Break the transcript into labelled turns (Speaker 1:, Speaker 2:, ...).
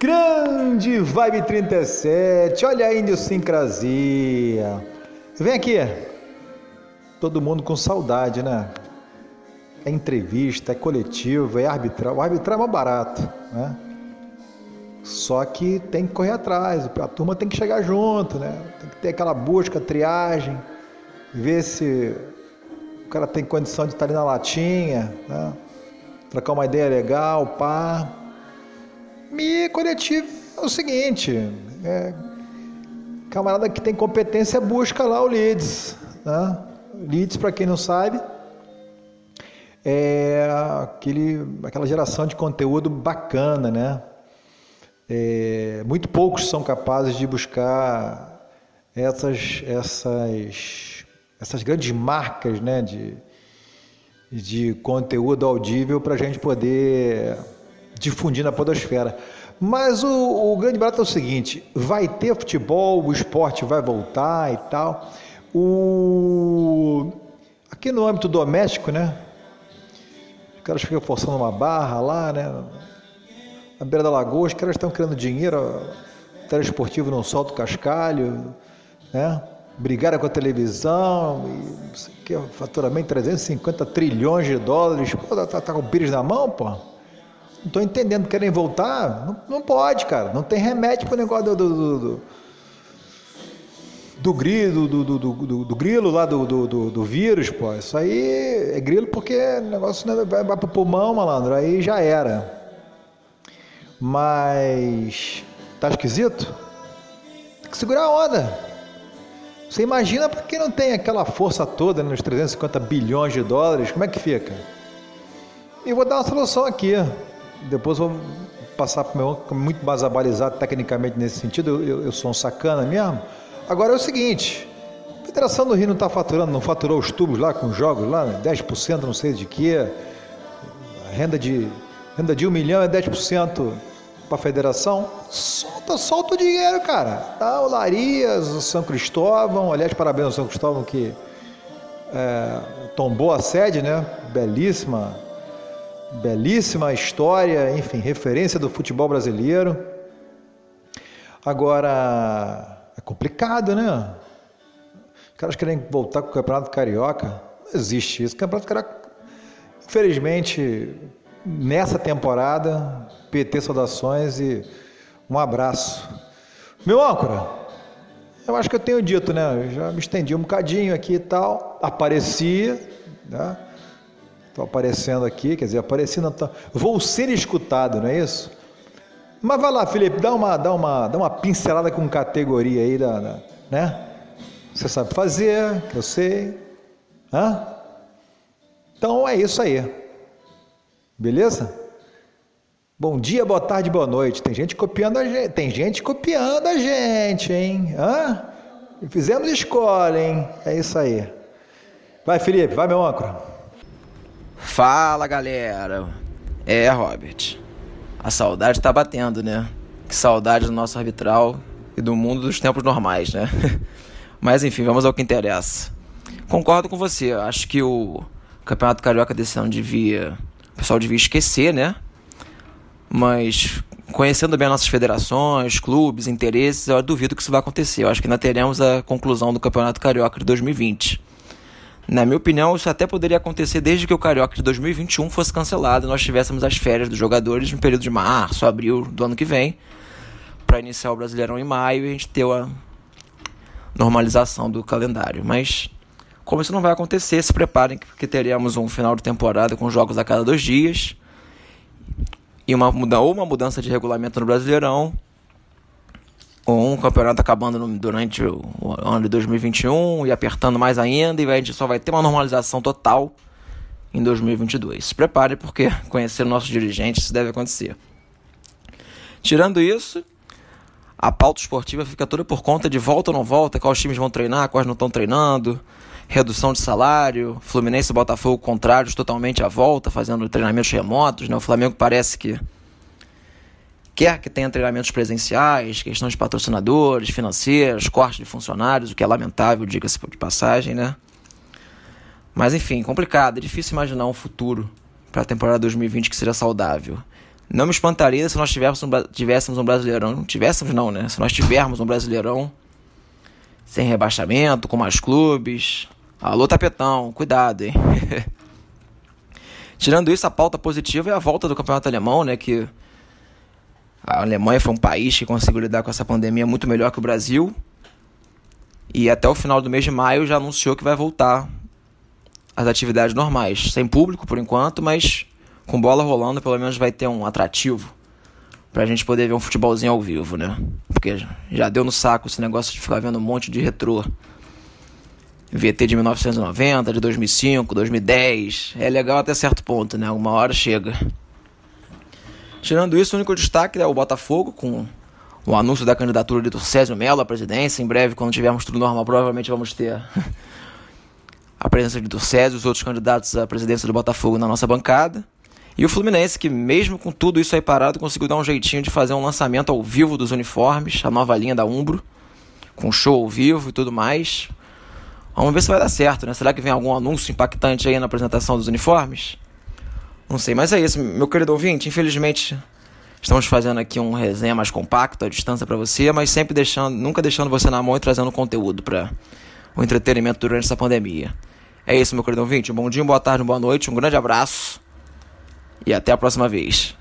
Speaker 1: Grande Vibe 37, olha a idiosincrasia. Vem aqui. Todo mundo com saudade, né? É entrevista, é coletivo, é arbitral. O arbitral é mais barato, né? Só que tem que correr atrás, a turma tem que chegar junto, né? Tem que ter aquela busca, triagem, ver se o cara tem condição de estar ali na latinha, né? Trocar uma ideia legal, pá. E coletivo é o seguinte, é, camarada que tem competência busca lá o leads. Né? Leads, para quem não sabe, é aquele, aquela geração de conteúdo bacana, né? É, muito poucos são capazes de buscar essas, essas, essas grandes marcas né, de, de conteúdo audível para a gente poder difundir na podosfera. Mas o, o, grande barato é o seguinte: vai ter futebol, o esporte vai voltar e tal. O, aqui no âmbito doméstico, né? Os caras ficam forçando uma barra lá, né? Na beira da lagoa, os caras estão criando dinheiro, o telesportivo não solta o cascalho, né? Brigaram com a televisão, e, que faturamento 350 trilhões de dólares. Pô, tá, tá com o pires na mão, pô? Não estou entendendo, querem voltar? Não, não, pode, cara. Não tem remédio para o negócio do, do, do, do grilo, do, do, do, do, grilo lá do, do, do, vírus, pô. Isso aí é grilo porque o negócio vai, vai para o pulmão, malandro. Aí já era. Mas tá esquisito? Tem que segurar a onda. Você imagina para quem não tem aquela força toda né, nos 350 bilhões de dólares, como é que fica? E vou dar uma solução aqui. Depois vou passar para o meu muito mais abalizado tecnicamente nesse sentido. Eu, eu, sou um sacana mesmo. Agora é o seguinte: a Federação do Rio não está faturando, não faturou os tubos lá com os jogos lá, 10%, não sei de que. A renda de, renda de um milhão é 10% para a federação. Solta, solta o dinheiro, cara. Tá, o Larias, o São Cristóvão, aliás, parabéns ao São Cristóvão que é, tombou a sede, né? Belíssima belíssima história, enfim, referência do futebol brasileiro. Agora, é complicado, né? Os caras querem voltar com o Campeonato Carioca. Não existe isso. O Campeonato Carioca, infelizmente, nessa temporada, PT saudações e um abraço. Meu âncora, eu acho que eu tenho dito, né? Eu já me estendi um bocadinho aqui e tal, apareci, né? Estou aparecendo aqui, quer dizer, aparecendo. Vou ser escutado, não é isso? Mas vai lá, Felipe, dá uma, dá uma, dá uma pincelada com categoria aí, da, da né? Você sabe fazer, eu sei. Hã? Então é isso aí. Beleza? Bom dia, boa tarde, boa noite. Tem gente copiando a gente, tem gente copiando a gente, hein? Hã? Fizemos escola, hein? É isso aí. Vai, Felipe, vai, meu âncora.
Speaker 2: Fala galera! É, Robert. A saudade tá batendo, né? Que saudade do nosso arbitral e do mundo dos tempos normais, né? Mas enfim, vamos ao que interessa. Concordo com você, acho que o Campeonato Carioca desse ano devia. O pessoal devia esquecer, né? Mas conhecendo bem nossas federações, clubes, interesses, eu duvido que isso vai acontecer. Eu acho que ainda teremos a conclusão do Campeonato Carioca de 2020. Na minha opinião, isso até poderia acontecer desde que o Carioca de 2021 fosse cancelado e nós tivéssemos as férias dos jogadores no período de março, abril do ano que vem, para iniciar o Brasileirão em maio e a gente ter a normalização do calendário. Mas, como isso não vai acontecer, se preparem que teremos um final de temporada com jogos a cada dois dias e uma, ou uma mudança de regulamento no Brasileirão com um campeonato acabando no, durante o, ano de 2021 e apertando mais ainda, e a gente só vai ter uma normalização total em 2022. Se prepare, porque conhecer nossos dirigentes isso deve acontecer. Tirando isso, a pauta esportiva fica toda por conta de volta ou não volta, quais times vão treinar, quais não estão treinando, redução de salário, Fluminense e Botafogo contrários totalmente à volta, fazendo treinamentos remotos, né? O Flamengo parece que quer que tenha treinamentos presenciais, questões de patrocinadores, financeiros, corte de funcionários, o que é lamentável, diga-se de passagem, né? Mas enfim, complicado, é difícil imaginar um futuro para a temporada 2020 que seja saudável. Não me espantaria se nós tivéssemos um, tivéssemos um brasileirão. Não tivéssemos, não, né? Se nós tivermos um brasileirão sem rebaixamento, com mais clubes. Alô, tapetão, cuidado, hein? Tirando isso, a pauta positiva é a volta do campeonato alemão, né? Que a Alemanha foi um país que conseguiu lidar com essa pandemia muito melhor que o Brasil. E até o final do mês de maio já anunciou que vai voltar às atividades normais. Sem público por enquanto, mas com bola rolando, pelo menos vai ter um atrativo pra gente poder ver um futebolzinho ao vivo, né? Porque já deu no saco esse negócio de ficar vendo um monte de retrô. VT de 1990, de 2005, 2010. É legal até certo ponto, né? Uma hora chega. Tirando isso, o único destaque é o Botafogo, com o anúncio da candidatura de Césio Melo à presidência. Em breve, quando tivermos tudo normal, provavelmente vamos ter a presença de Césio e os outros candidatos à presidência do Botafogo na nossa bancada. E o Fluminense, que mesmo com tudo isso aí parado, conseguiu dar um jeitinho de fazer um lançamento ao vivo dos uniformes, a nova linha da Umbro, com show ao vivo e tudo mais. Vamos ver se vai dar certo, né? Será que vem algum anúncio impactante aí na apresentação dos uniformes? Não sei, mas é isso, meu querido ouvinte. Infelizmente, estamos fazendo aqui um resenha mais compacto, à distância para você, mas sempre deixando, nunca deixando você na mão e trazendo conteúdo para o entretenimento durante essa pandemia. É isso, meu querido ouvinte. Um bom dia, boa tarde, boa noite, um grande abraço e até a próxima vez.